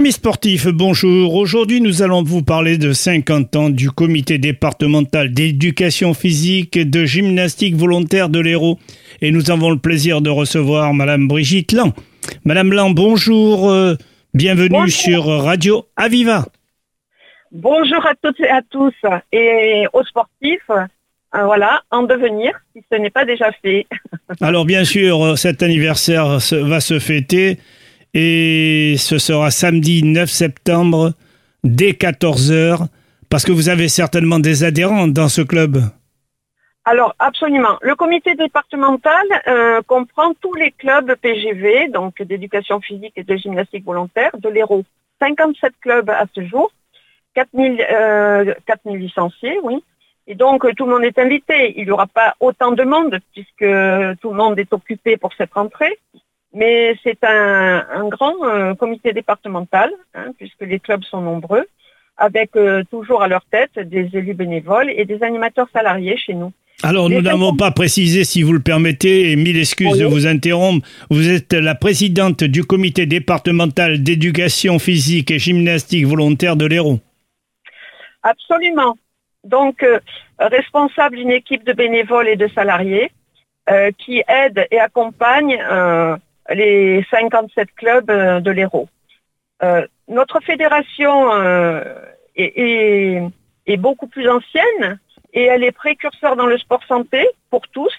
amis sportifs, bonjour. Aujourd'hui, nous allons vous parler de 50 ans du comité départemental d'éducation physique et de gymnastique volontaire de l'Hérault. Et nous avons le plaisir de recevoir Madame Brigitte Lang. Madame Lang, bonjour. euh, bienvenue Bonjour. sur Radio Aviva. Bonjour à toutes et à tous et aux sportifs, euh, voilà, en devenir, si ce n'est pas déjà fait. Alors bien sûr, euh, cet anniversaire va se fêter et ce sera samedi 9 septembre dès 14h parce que vous avez certainement des adhérents dans ce club. Alors, absolument. Le comité départemental euh, comprend tous les clubs PGV, donc d'éducation physique et de gymnastique volontaire, de l'Hérault. 57 clubs à ce jour, 4000, euh, 4000 licenciés, oui. Et donc, euh, tout le monde est invité. Il n'y aura pas autant de monde puisque tout le monde est occupé pour cette rentrée. Mais c'est un, un grand euh, comité départemental, hein, puisque les clubs sont nombreux, avec euh, toujours à leur tête des élus bénévoles et des animateurs salariés chez nous. Alors nous n'avons pas précisé, si vous le permettez, et mille excuses de vous interrompre, vous êtes la présidente du comité départemental d'éducation physique et gymnastique volontaire de l'Hérault. Absolument. Donc, euh, responsable d'une équipe de bénévoles et de salariés qui aident et accompagnent les 57 clubs euh, de l'Hérault. Euh, notre fédération euh, est, beaucoup plus ancienne et elle est précurseur dans le sport santé pour tous,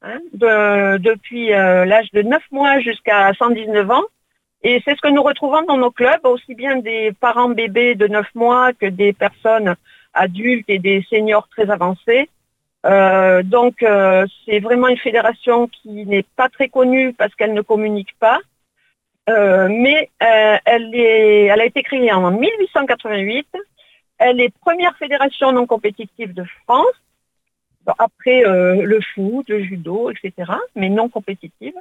hein, de- depuis l'âge de 9 mois jusqu'à 119 ans. Et c'est ce que nous retrouvons dans nos clubs, aussi bien des parents bébés de 9 mois que des personnes adultes et des seniors très avancés. Euh, donc euh, c'est vraiment une fédération qui n'est pas très connue parce qu'elle ne communique pas, Euh, mais euh, elle, est, elle a été créée en 1888. Elle est première fédération non compétitive de France, après euh, le foot, le judo, etc., mais non compétitive.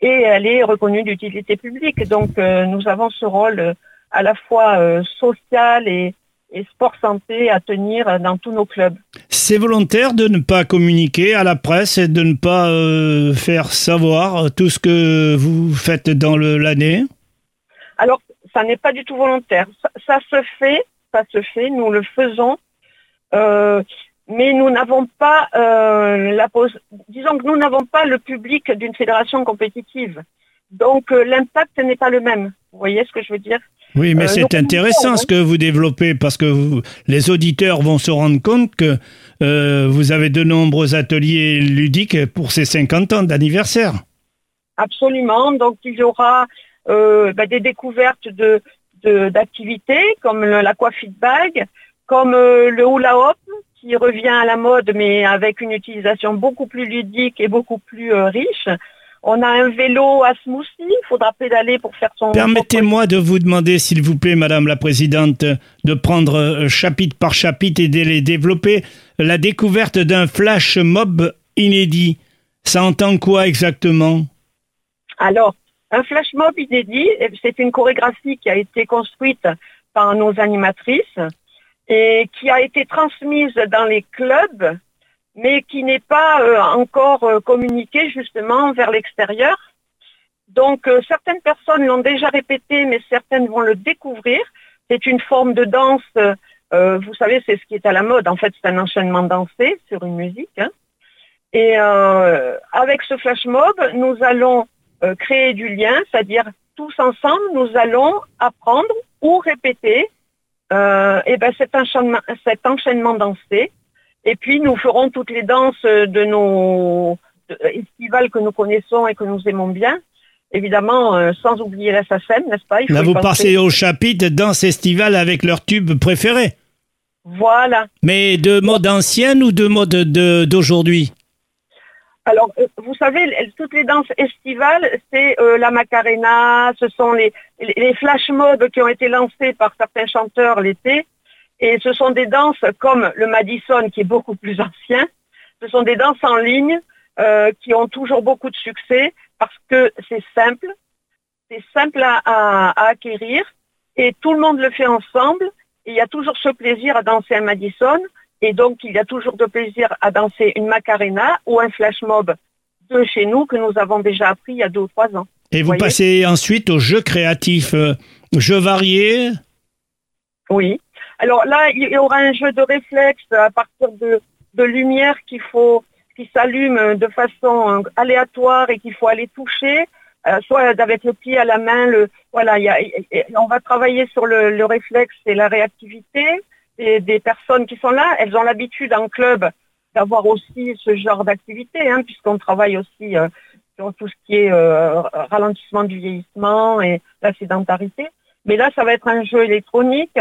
Et elle est reconnue d'utilité publique. Donc euh, nous avons ce rôle à la fois social et, et sport santé à tenir dans tous nos clubs. C'est volontaire de ne pas communiquer à la presse et de ne pas euh, faire savoir tout ce que vous faites dans l'année? Alors, ça n'est pas du tout volontaire. Ça, ça se fait, ça se fait, nous le faisons, euh, mais nous n'avons pas euh, la disons que nous n'avons pas le public d'une fédération compétitive. Donc l'impact n'est pas le même. Vous voyez ce que je veux dire? Oui, mais Euh, c'est intéressant ce que vous développez parce que vous- les auditeurs vont se rendre compte que euh, vous avez de nombreux ateliers ludiques pour ces 50 ans d'anniversaire. Absolument. Donc il y aura euh, bah, des découvertes de de- d'activités comme le- l'aquafit bag, comme le hula hoop qui revient à la mode mais avec une utilisation beaucoup plus ludique et beaucoup plus riche. On a un vélo à smoothie, il faudra pédaler pour faire son Permettez-moi de vous demander, s'il vous plaît, Madame la Présidente, de prendre euh, chapitre par chapitre et de les développer. La découverte d'un flash mob inédit, ça entend quoi exactement? Alors, un flash mob inédit, eh, c'est une chorégraphie qui a été construite par nos animatrices et qui a été transmise dans les clubs, mais qui n'est pas euh, encore euh, communiquée justement vers l'extérieur. Donc, euh, certaines personnes l'ont déjà répété, mais certaines vont le découvrir. C'est une forme de danse, vous savez, c'est ce qui est à la mode. En fait, c'est un enchaînement dansé sur une musique. hein. Et avec ce flash mob, nous allons créer du lien, c'est-à-dire tous ensemble, nous allons apprendre ou répéter et ben cet enchaînement dansé. Et puis nous ferons toutes les danses de nos de- estivales que nous connaissons et que nous aimons bien. Évidemment, euh, sans oublier la SACEM, n'est-ce pas? Il faut Là, vous penser. passez au chapitre danse estivale avec leur tube préféré. Voilà. Mais de mode ancienne ou de mode de- d'aujourd'hui? Alors, euh, vous savez, toutes les danses estivales, c'est euh, la Macarena, ce sont les, les, les flash mobs qui ont été lancés par certains chanteurs l'été. Et ce sont des danses comme le Madison, qui est beaucoup plus ancien. Ce sont des danses en ligne euh, qui ont toujours beaucoup de succès parce que c'est simple, c'est simple à, à- à acquérir et tout le monde le fait ensemble. Et il y a toujours ce plaisir à danser un Madison et donc il y a toujours de plaisir à danser une Macarena ou un flash mob de chez nous que nous avons déjà appris il y a deux ou trois ans. Et vous passez ensuite au jeu créatif. Euh, Jeux variés Oui. Alors là, il y aura un jeu de réflexe à partir de, de lumière qui s'allume de façon aléatoire et qu'il faut aller toucher, euh, soit avec le pied à la main. Voilà, on va travailler sur le, le réflexe et la réactivité des, des, personnes qui sont là. Elles ont l'habitude en club d'avoir aussi ce genre d'activité, hein, puisqu'on travaille aussi euh, sur tout ce qui est euh, ralentissement du vieillissement et la sédentarité. Mais là, ça va être un jeu électronique.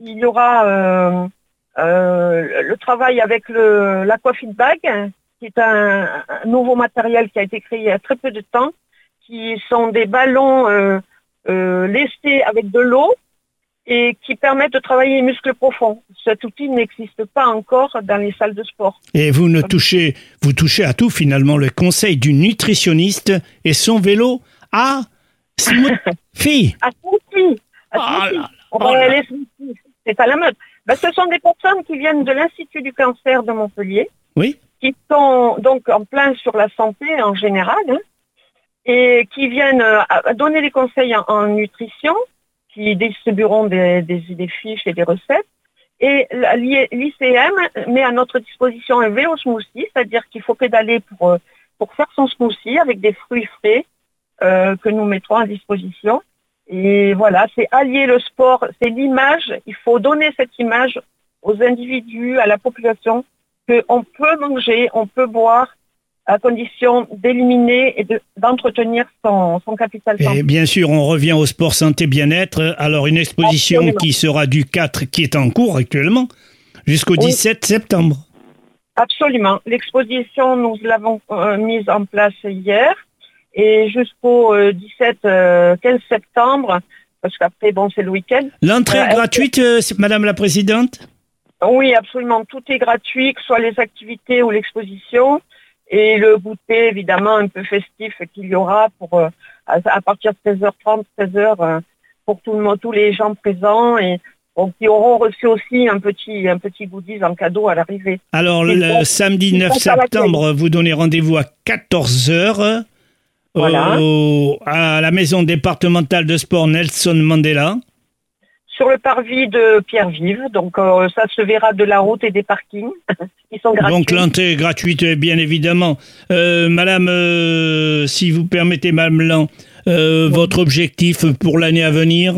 Il y aura euh, euh, le travail avec le l'aquafeedback, qui est un, un, nouveau matériel qui a été créé il y a très peu de temps, qui sont des ballons euh, lestés avec de l'eau et qui permettent de travailler les muscles profonds. Cet outil n'existe pas encore dans les salles de sport. Et vous ne touchez, vous touchez à tout finalement le conseil du nutritionniste et son vélo à smoothie. à smoothie. À smoothie. C'est à la mode. Ben, ce sont des personnes qui viennent de l'Institut du cancer de Montpellier. Oui. Qui sont donc en plein sur la santé en général hein, et qui viennent euh, donner des conseils en, en nutrition qui distribueront des, des, des, fiches et des recettes. Et l'ICM met à notre disposition un vélo smoothie, c'est-à-dire qu'il faut pédaler pour, euh, pour faire son smoothie avec des fruits frais euh, que nous mettrons à disposition. Et voilà, c'est allier le sport, c'est l'image. Il faut donner cette image aux individus, à la population, qu'on peut manger, on peut boire, à condition d'éliminer et d'entretenir son, son, capital santé. Et bien sûr, on revient au sport santé bien-être. Alors, une exposition Absolument. qui sera du 4, qui est en cours actuellement, jusqu'au 17 oui. septembre. Absolument. L'exposition, nous l'avons euh, mise en place hier et jusqu'au euh, 17, euh, 15 septembre, parce qu'après, bon, c'est le week-end. L'entrée est gratuite, euh, Madame la Présidente? Oui, absolument. Tout est gratuit, que ce soit les activités ou l'exposition et le goûter évidemment un peu festif qu'il y aura pour euh, à, partir de 16h30, 16h euh, pour tout le monde, tous les gens présents et donc, qui auront reçu aussi un petit un petit goodies en cadeau à l'arrivée. Alors le samedi 9 septembre, vous donnez rendez-vous à 14h voilà. au, à la maison départementale de sport Nelson Mandela sur le parvis de Pierre-Vive. Donc euh, ça se verra de la route et des parkings. Ils sont gratuits. Donc l'entrée est gratuite, bien évidemment. Euh, Madame, euh, si vous permettez, Madame oui. votre objectif pour l'année à venir?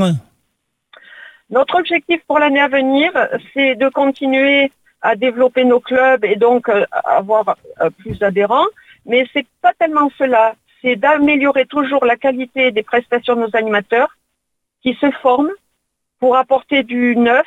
Notre objectif pour l'année à venir, c'est de continuer à développer nos clubs et donc avoir plus d'adhérents. Mais c'est pas tellement cela. C'est d'améliorer toujours la qualité des prestations de nos animateurs qui se forment pour apporter du neuf,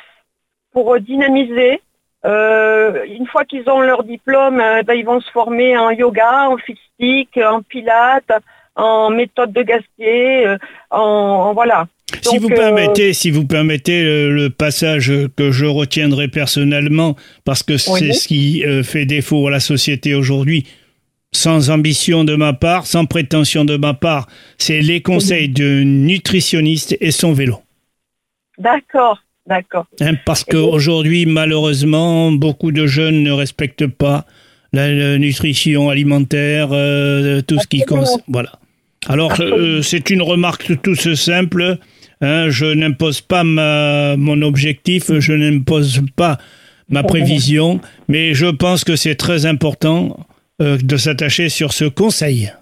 pour dynamiser. Euh, une fois qu'ils ont leur diplôme, euh, ben, ils vont se former en yoga, en physique, en pilates, en méthode de Gasquet, euh, en, en, voilà. Si Donc, vous permettez, si vous permettez le, le, passage que je retiendrai personnellement, parce que c'est oui. ce qui fait défaut à la société aujourd'hui, sans ambition de ma part, sans prétention de ma part, c'est les conseils de nutritionniste et son vélo. D'accord, d'accord. Hein, parce qu'aujourd'hui, malheureusement, beaucoup de jeunes ne respectent pas la, la nutrition alimentaire, euh, tout Absolument. ce qui concerne. Voilà. Alors, euh, c'est une remarque tout simple. Hein, je n'impose pas ma, mon objectif, je n'impose pas ma prévision, mais je pense que c'est très important euh, de s'attacher sur ce conseil.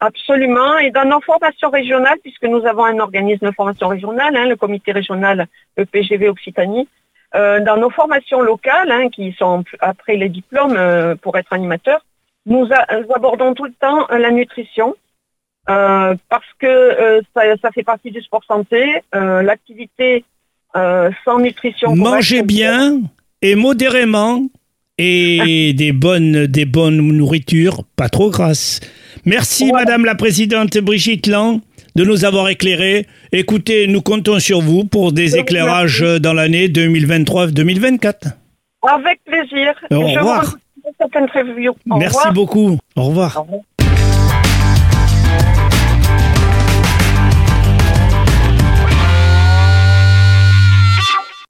Absolument. Et dans nos formations régionales, puisque nous avons un organisme de formation régionale, hein, le comité régional le PGV Occitanie, euh, dans nos formations locales, hein, qui sont après les diplômes euh, pour être animateur, nous, a, nous, abordons tout le temps la nutrition. Euh, parce que ça, ça, fait partie du sport santé, l'activité sans nutrition. Mangez bien et modérément et des bonnes des bonnes nourritures, pas trop grasses. Merci voilà. Madame la Présidente Brigitte Lang de nous avoir éclairés. Écoutez, nous comptons sur vous pour des éclairages Merci. dans l'année 2023-2024. Avec plaisir. Au revoir. Merci revoir. beaucoup. Au revoir. Au revoir.